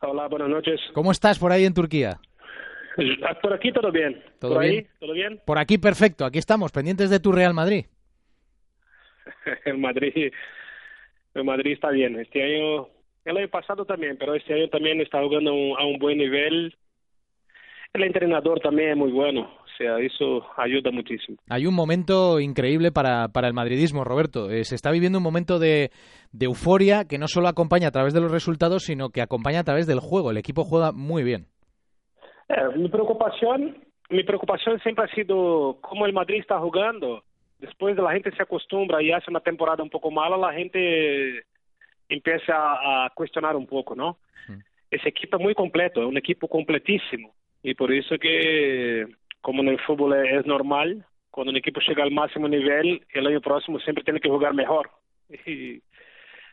Hola, buenas noches. ¿Cómo estás por ahí en Turquía? Por aquí todo bien. ¿Todo ¿Por bien? ahí todo bien? Por aquí perfecto, aquí estamos, pendientes de tu Real Madrid. El Madrid, el Madrid está bien. Este año, el año pasado también, pero este año también está jugando a un buen nivel. El entrenador también es muy bueno, o sea, eso ayuda muchísimo. Hay un momento increíble para, para el madridismo, Roberto. Eh, se está viviendo un momento de, de euforia que no solo acompaña a través de los resultados, sino que acompaña a través del juego. El equipo juega muy bien. Eh, mi preocupación, mi preocupación siempre ha sido cómo el Madrid está jugando. Después de la gente se acostumbra y hace una temporada un poco mala, la gente empieza a, a cuestionar un poco, ¿no? Mm. Ese equipo es muy completo, es un equipo completísimo. Y por eso que, como en el fútbol es, normal, cuando un equipo llega al máximo nivel, el año próximo siempre tiene que jugar mejor. Y,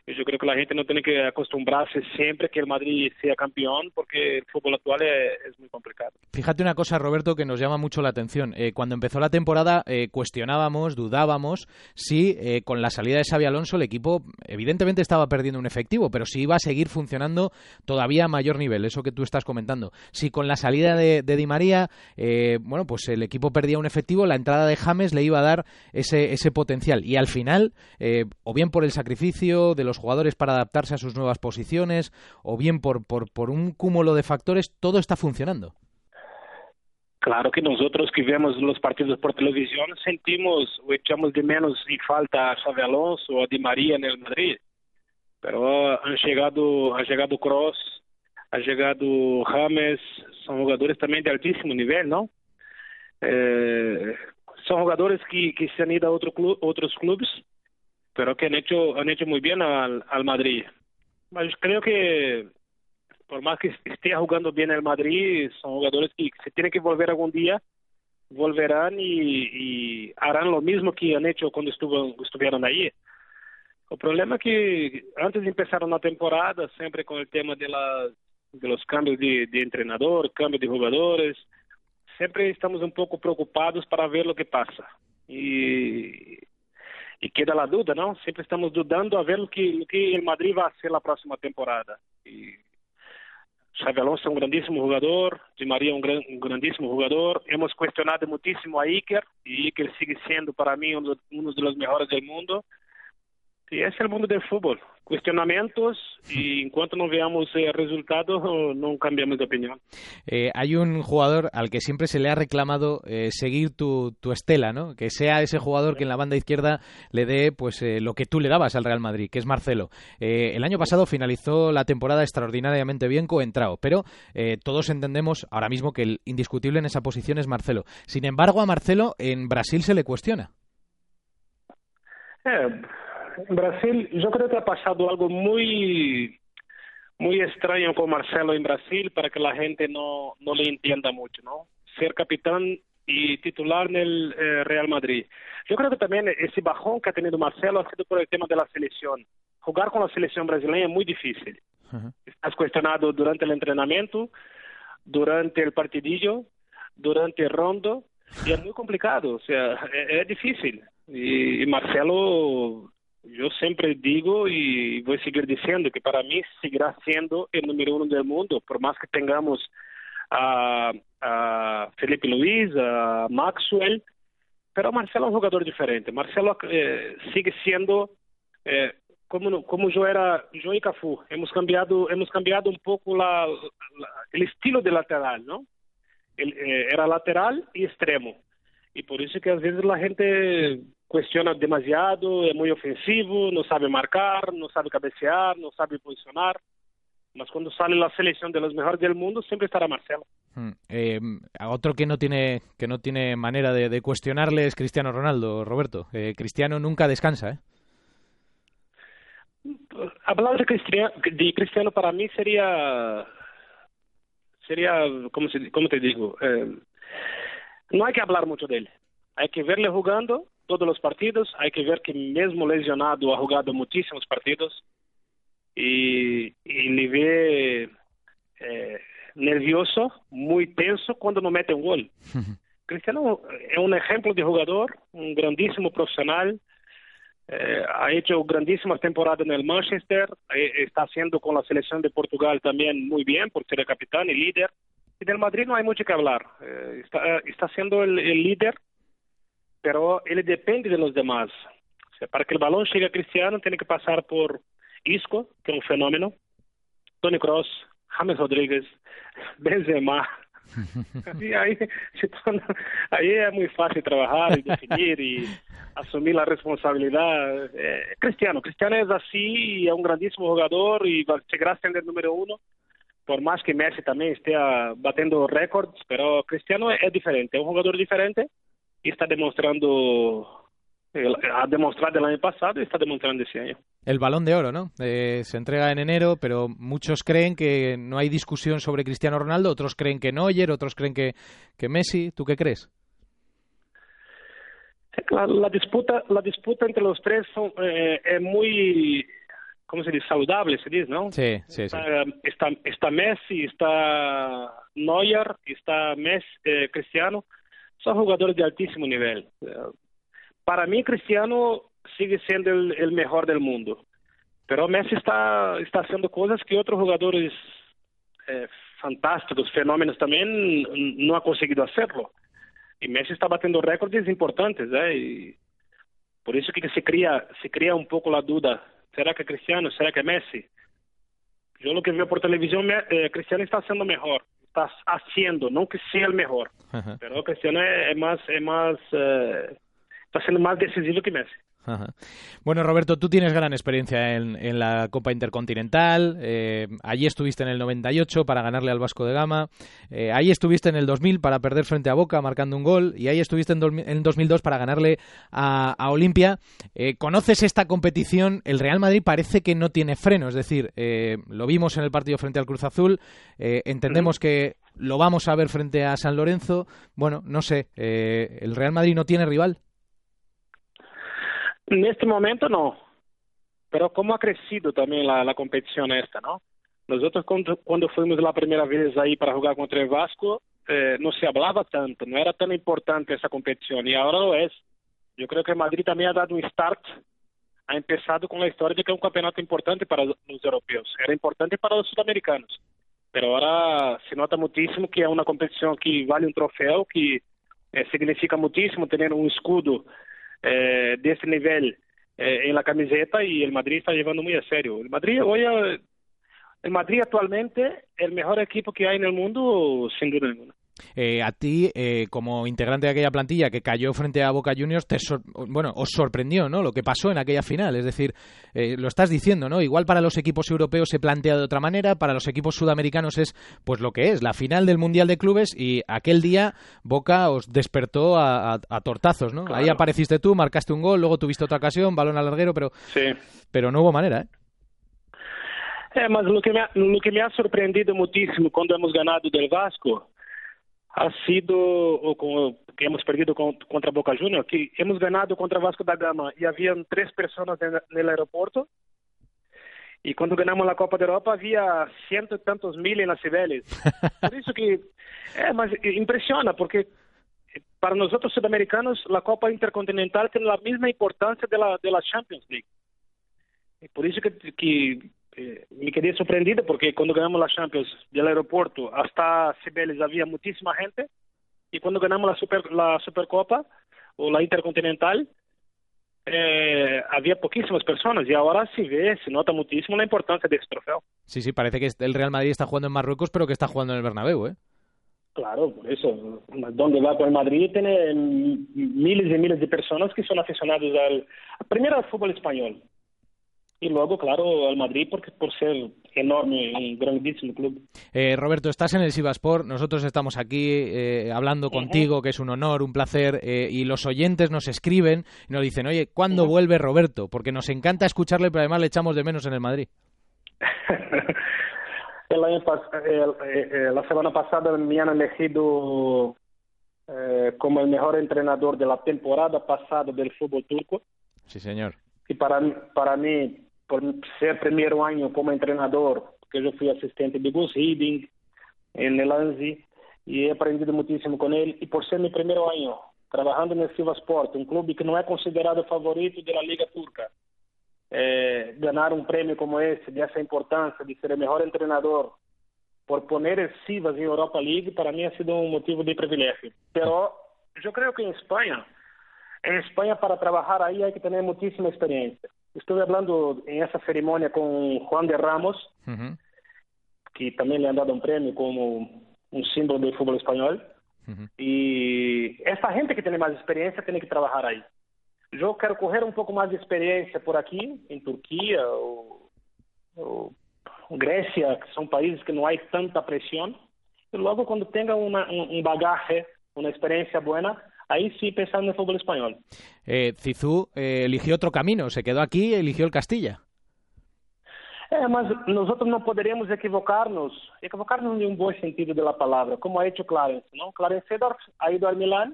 yo creo que la gente no tiene que acostumbrarse siempre que el Madrid sea campeón, porque el fútbol actual es, muy complicado. Fíjate una cosa, Roberto, que nos llama mucho la atención. Eh, cuando empezó la temporada eh, cuestionábamos, dudábamos si eh, con la salida de Xavi Alonso el equipo evidentemente estaba perdiendo un efectivo, pero si iba a seguir funcionando todavía a mayor nivel, eso que tú estás comentando. Si con la salida de, de Di María, eh, bueno, pues el equipo perdía un efectivo, la entrada de James le iba a dar ese, ese potencial. Y al final, o bien por el sacrificio de los jugadores para adaptarse a sus nuevas posiciones, o bien por, por, por un cúmulo de factores, todo está funcionando. Claro que nosotros que vemos los partidos por televisión sentimos o echamos de menos en falta a Xavi Alonso o a Di María en el Madrid. Pero han llegado, ha llegado Kroos, ha llegado James, son jugadores también de altísimo nivel, ¿no? Eh, son jugadores que, que se han ido a otro club, otros clubes, pero que han hecho, han hecho muy bien al, al Madrid. Mas creo que por más que esté jugando bien el Madrid, son jugadores que se tienen que volver algún día, volverán y, y harán lo mismo que han hecho cuando estuvo, estuvieron allí. El problema es que antes de empezar una temporada, siempre con el tema de, la, de los cambios de, de entrenador, cambio de jugadores, siempre estamos un poco preocupados para ver lo que pasa. Y, y queda la duda, ¿no? Siempre estamos dudando a ver lo que, lo que Madrid va a hacer la próxima temporada. Y Xavi Alonso é um grandíssimo jogador, Di Maria é um, gran, um grandíssimo jogador. Hemos questionado muitíssimo a Iker, e Iker sigue sendo para mim um dos, um dos melhores do mundo. E esse é o mundo do futebol. Cuestionamientos y en cuanto no veamos eh, resultados no cambiamos de opinión. Eh, hay un jugador al que siempre se le ha reclamado eh, seguir tu, tu, estela, ¿no? Que sea ese jugador que en la banda izquierda le dé pues eh, lo que tú le dabas al Real Madrid, que es Marcelo. Eh, el año pasado finalizó la temporada extraordinariamente bien coentrao, pero eh, todos entendemos ahora mismo que el indiscutible en esa posición es Marcelo. Sin embargo, a Marcelo en Brasil se le cuestiona. En Brasil, yo creo que ha pasado algo muy muy extraño con Marcelo en Brasil para que la gente no, no le entienda mucho, ¿no? Ser capitán y titular en el eh, Real Madrid. Yo creo que también ese bajón que ha tenido Marcelo ha sido por el tema de la selección. Jugar con la selección brasileña es muy difícil. Uh -huh. Estás cuestionado durante el entrenamiento, durante el partidillo, durante el rondo, y es muy complicado, o sea, es, es difícil. Y, y Marcelo yo siempre digo y voy a seguir diciendo que para mí seguirá siendo el número uno del mundo, por más que tengamos a, a Felipe Luis, a Maxwell, pero Marcelo es un jugador diferente. Marcelo eh, sigue siendo eh, como yo era yo y Cafu. Hemos cambiado hemos cambiado un poco la, la, el estilo de lateral, ¿no? Eh, era lateral y extremo. Y por eso que a veces la gente cuestiona demasiado, es muy ofensivo, no sabe marcar, no sabe cabecear, no sabe posicionar. Mas cuando sale la selección de los mejores del mundo, siempre estará Marcelo. Hmm. Eh, otro que no tiene que no tiene manera de, de cuestionarle es Cristiano Ronaldo, Roberto. Eh, Cristiano nunca descansa, ¿eh? Hablar de Cristiano, de Cristiano para mí sería sería como se, como te digo, eh, no hay que hablar mucho de él. Hay que verle jugando todos los partidos, hay que ver que mesmo lesionado ha jugado muchísimos partidos y, y le ve eh, nervioso, muy tenso cuando no mete un gol. Cristiano es un ejemplo de jugador, un grandísimo profesional, Eh, ha hecho grandísimas temporadas en el Manchester, eh, está haciendo con la selección de Portugal también muy bien por ser el capitán y líder. Y del Madrid no hay mucho que hablar. Eh, está, está siendo el, líder, pero él depende de los demás. O sea, para que el balón llegue a Cristiano tiene que pasar por Isco, que es un fenómeno, Tony Cross, James Rodríguez, Benzema, y ahí, ahí es muy fácil trabajar y definir y asumir la responsabilidad. Eh, Cristiano, Cristiano es así y es un grandísimo jugador y llegará a ser el número uno, por más que Messi también esté batiendo récords, pero Cristiano es diferente, es un jugador diferente está demostrando ha demostrado el año pasado y está demostrando este año. El balón de oro, ¿no? Eh, se entrega en enero, pero muchos creen que no hay discusión sobre Cristiano Ronaldo, otros creen que Neuer, otros creen que, que Messi. ¿Tú qué crees? La, disputa la disputa entre los tres son, eh, es muy ¿cómo se dice? saludable se dice ¿no? Sí, sí, está, Está, está, Messi está Neuer está Messi eh, Cristiano son jugadores de altísimo nivel para mí Cristiano sigue siendo el, mejor del mundo, pero Messi está, está haciendo cosas que otros jugadores eh, fantásticos, fenómenos también no ha conseguido hacerlo. Y Messi está batiendo récords importantes, ¿eh? Por eso que se crea, se crea un poco la duda, ¿será que Cristiano, será que Messi? Yo lo que veo por televisión, eh, Cristiano está haciendo mejor, está haciendo, no que sea el mejor, pero Cristiano es, más, es más eh, está siendo más decisivo que Messi. Bueno, Roberto, tú tienes gran experiencia en, la Copa Intercontinental. Eh, allí estuviste en el 98 para ganarle al Vasco de Gama. Eh, ahí estuviste en el 2000 para perder frente a Boca marcando un gol. Y ahí estuviste en, en 2002 para ganarle a, Olimpia. Eh, ¿Conoces esta competición? El Real Madrid parece que no tiene freno. Es decir, lo vimos en el partido frente al Cruz Azul. entendemos que lo vamos a ver frente a San Lorenzo. Bueno, no sé. ¿El Real Madrid no tiene rival? En este momento no, pero como ha crecido también la, la competición esta, ¿no? Nosotros cuando, cuando, fuimos la primera vez ahí para jugar contra el Vasco, eh, no se hablaba tanto, no era tan importante esa competición y ahora lo es. Yo creo que Madrid también ha dado un start, ha empezado con la historia de que es un campeonato importante para los europeos, era importante para los sudamericanos, pero ahora se nota muchísimo que es una competición que vale un trofeo, que eh, significa muchísimo tener un escudo eh, de ese nivel eh, en la camiseta y el Madrid está llevando muy a serio. El Madrid hoy, el Madrid actualmente el mejor equipo que hay en el mundo sin duda ninguna. Eh, a ti, eh, como integrante de aquella plantilla que cayó frente a Boca Juniors, te bueno, os sorprendió, ¿no? Lo que pasó en aquella final. Es decir, eh, lo estás diciendo, ¿no? Igual para los equipos europeos se plantea de otra manera, para los equipos sudamericanos es, pues lo que es, la final del Mundial de Clubes y aquel día Boca os despertó a, tortazos, ¿no? Ahí apareciste tú, marcaste un gol, luego tuviste otra ocasión, balón al larguero, pero, pero no hubo manera, ¿eh? que, me ha, lo que me ha sorprendido muchísimo cuando hemos ganado del Vasco ha sido, o com, que hemos perdido contra Boca Juniors, que hemos ganado contra Vasco da Gama e haviam três pessoas no aeroporto. E quando ganhamos a Copa da Europa havia cento e tantos mil em Cibeles. Por isso que é, mas impressiona porque para nós outros sudamericanos a Copa Intercontinental tem a mesma importância da da Champions League. E por isso que, que eh, me quedé sorprendido porque cuando ganamos la Champions del aeropuerto hasta Cibeles había muchísima gente y cuando ganamos la, Super, la Supercopa o la Intercontinental eh, había poquísimas personas y ahora se ve, se nota muchísimo la importancia de este trofeo. Sí, sí, parece que el Real Madrid está jugando en Marruecos pero que está jugando en el Bernabéu, ¿eh? Claro, por eso. Donde va con el Madrid tiene miles y miles de personas que son aficionados al, primero al fútbol español, y luego, claro, al Madrid porque por ser enorme, un grandísimo club. Eh, Roberto, estás en el Sivasport, nosotros estamos aquí eh, hablando contigo, que es un honor, un placer, eh, y los oyentes nos escriben y nos dicen, oye, ¿cuándo vuelve Roberto? Porque nos encanta escucharle, pero además le echamos de menos en el Madrid. el año la semana pasada me han elegido como el mejor entrenador de la temporada pasada del fútbol turco. Sí, señor. Y para, para mí por ser primeiro ano como treinador, porque eu fui assistente de Gus Hiddink em Nelanzi e he aprendido muitíssimo com ele, e por ser meu primeiro ano trabajando en el Sport, un club que no es considerado favorito de la Liga Turca, eh, ganar un premio como ese, de esa importancia, de ser el mejor entrenador, por poner el Sivas en Europa League, para mí ha sido un motivo de privilegio. Pero yo creo que en España, en España para trabajar ahí hay que tener muchísima experiencia. Estuve hablando en esa ceremonia con Juan de Ramos, que también le han dado un premio como un símbolo del fútbol español. Y esta gente que tiene más experiencia tiene que trabajar ahí. Yo quiero coger un poco más de experiencia por aquí, en Turquía o, Grecia, que son países que no hay tanta presión. Y luego cuando tenga una, un bagaje, una experiencia buena, ahí sí pensando en el fútbol español. Eh, Cizú eh, eligió otro camino, se quedó aquí y eligió el Castilla. É, mas nós não poderíamos equivocar-nos, equivocar-nos em um bom sentido da palavra, como ha hecho Clarence, não? Clarence Seedorf ha ido al Milan,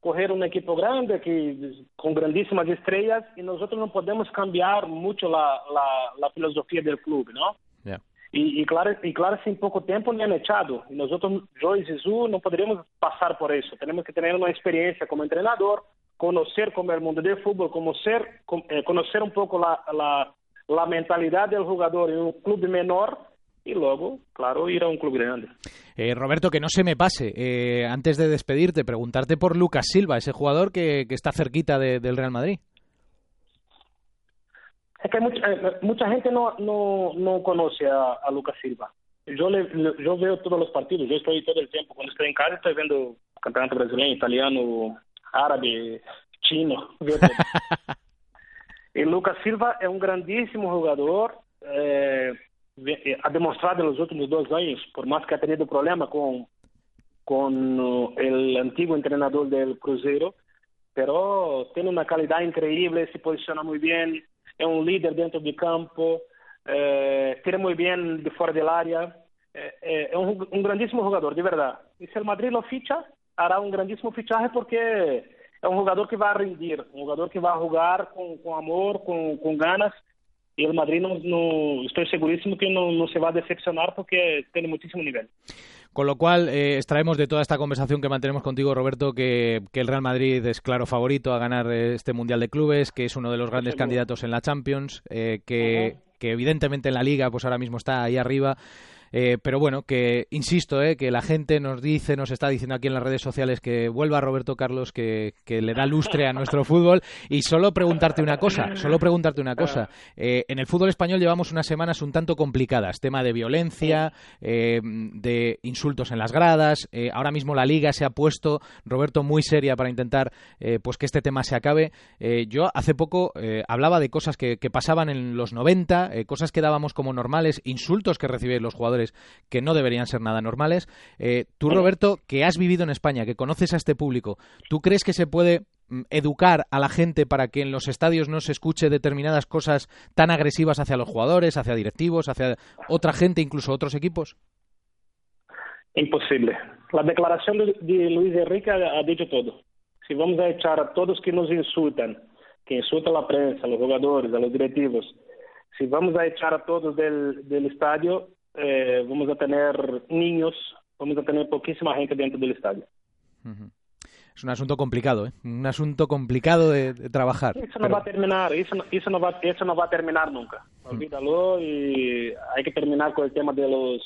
correr uma equipe grande que com grandíssimas estrelas e nós não podemos cambiar muito a, a, a filosofia do clube, não? E, e, claro, e claro, em pouco tempo nem é echado. Nós eu e Jesus, não poderíamos passar por isso. Temos que ter uma experiência como treinador, conhecer como o mundo do futebol, conhecer, eh, conhecer um pouco a, a la mentalidad del jugador en un club menor y luego, claro, ir a un club grande. Eh, Roberto, que no se me pase, eh, antes de despedirte, preguntarte por Lucas Silva, ese jugador que, que está cerquita de, del Real Madrid. Es que mucha, eh, mucha gente no, no, no conoce a, a, Lucas Silva. Yo, le, yo veo todos los partidos, yo estoy todo el tiempo, cuando estoy en casa estoy viendo campeonato brasileño, italiano, árabe, chino. E Lucas Silva é um grandíssimo jogador, é, ha demonstrado nos últimos dois anos, por mais que ha tenido problema com com o antigo treinador do Cruzeiro, pero tem uma qualidade incrível, se posiciona muito bem, é um líder dentro do campo, tira muito bem de fora da área, é, é um, um grandíssimo jogador, de verdade. E se o Madrid lo ficha, hará um grandíssimo fichaje porque é um jogador que vai rendir, um jogador que vai jogar com, com amor, com, com ganas. E o Madrid, não, não, estou seguríssimo que não, não se vai decepcionar porque tem muitíssimo nível. Con lo cual, eh, extraemos de toda esta conversación que mantenemos contigo, Roberto, que, que, el Real Madrid es claro favorito a ganar este Mundial de Clubes, que es uno de los grandes candidatos en la Champions, eh, que, uh -huh. que evidentemente en la Liga pues ahora mismo está ahí arriba eh, pero bueno, que insisto, eh, que la gente nos dice, nos está diciendo aquí en las redes sociales que vuelva Roberto Carlos, que, que le da lustre a nuestro fútbol. Y solo preguntarte una cosa, solo preguntarte una cosa. Eh, en el fútbol español llevamos unas semanas un tanto complicadas. Tema de violencia, eh, de insultos en las gradas. Ahora mismo la liga se ha puesto, Roberto, muy seria para intentar eh, pues que este tema se acabe. Yo hace poco hablaba de cosas que, que pasaban en los 90, eh, cosas que dábamos como normales, insultos que recibían los jugadores que no deberían ser nada normales. Eh, tú, Roberto, que has vivido en España, que conoces a este público, ¿tú crees que se puede mm, educar a la gente para que en los estadios no se escuche determinadas cosas tan agresivas hacia los jugadores, hacia directivos, hacia otra gente, incluso otros equipos? Imposible. La declaración de Luis Enrique ha dicho todo. Si vamos a echar a todos que nos insultan, que insultan a la prensa, a los jugadores, a los directivos, si vamos a echar a todos del, del estadio, eh, vamos a tener niños, vamos a tener poquísima gente dentro del estadio. Uh -huh. Es un asunto complicado, ¿eh? un asunto complicado de, de trabajar. Eso no pero... va a terminar, eso no, eso, no va, eso no va a terminar nunca. Olvídalo y hay que terminar con el tema de los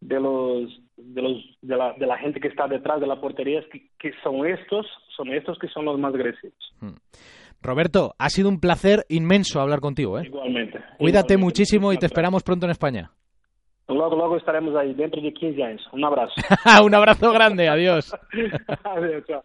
de los de los de la, de la gente que está detrás de la portería que, que son estos son estos que son los más agresivos. Uh -huh. Roberto, ha sido un placer inmenso hablar contigo. ¿eh? Igualmente. Cuídate igualmente. muchísimo y te esperamos pronto en España. Logo, logo estaremos aí, dentro de 15 anos. Um abraço. um abraço grande, adiós. adiós, tchau.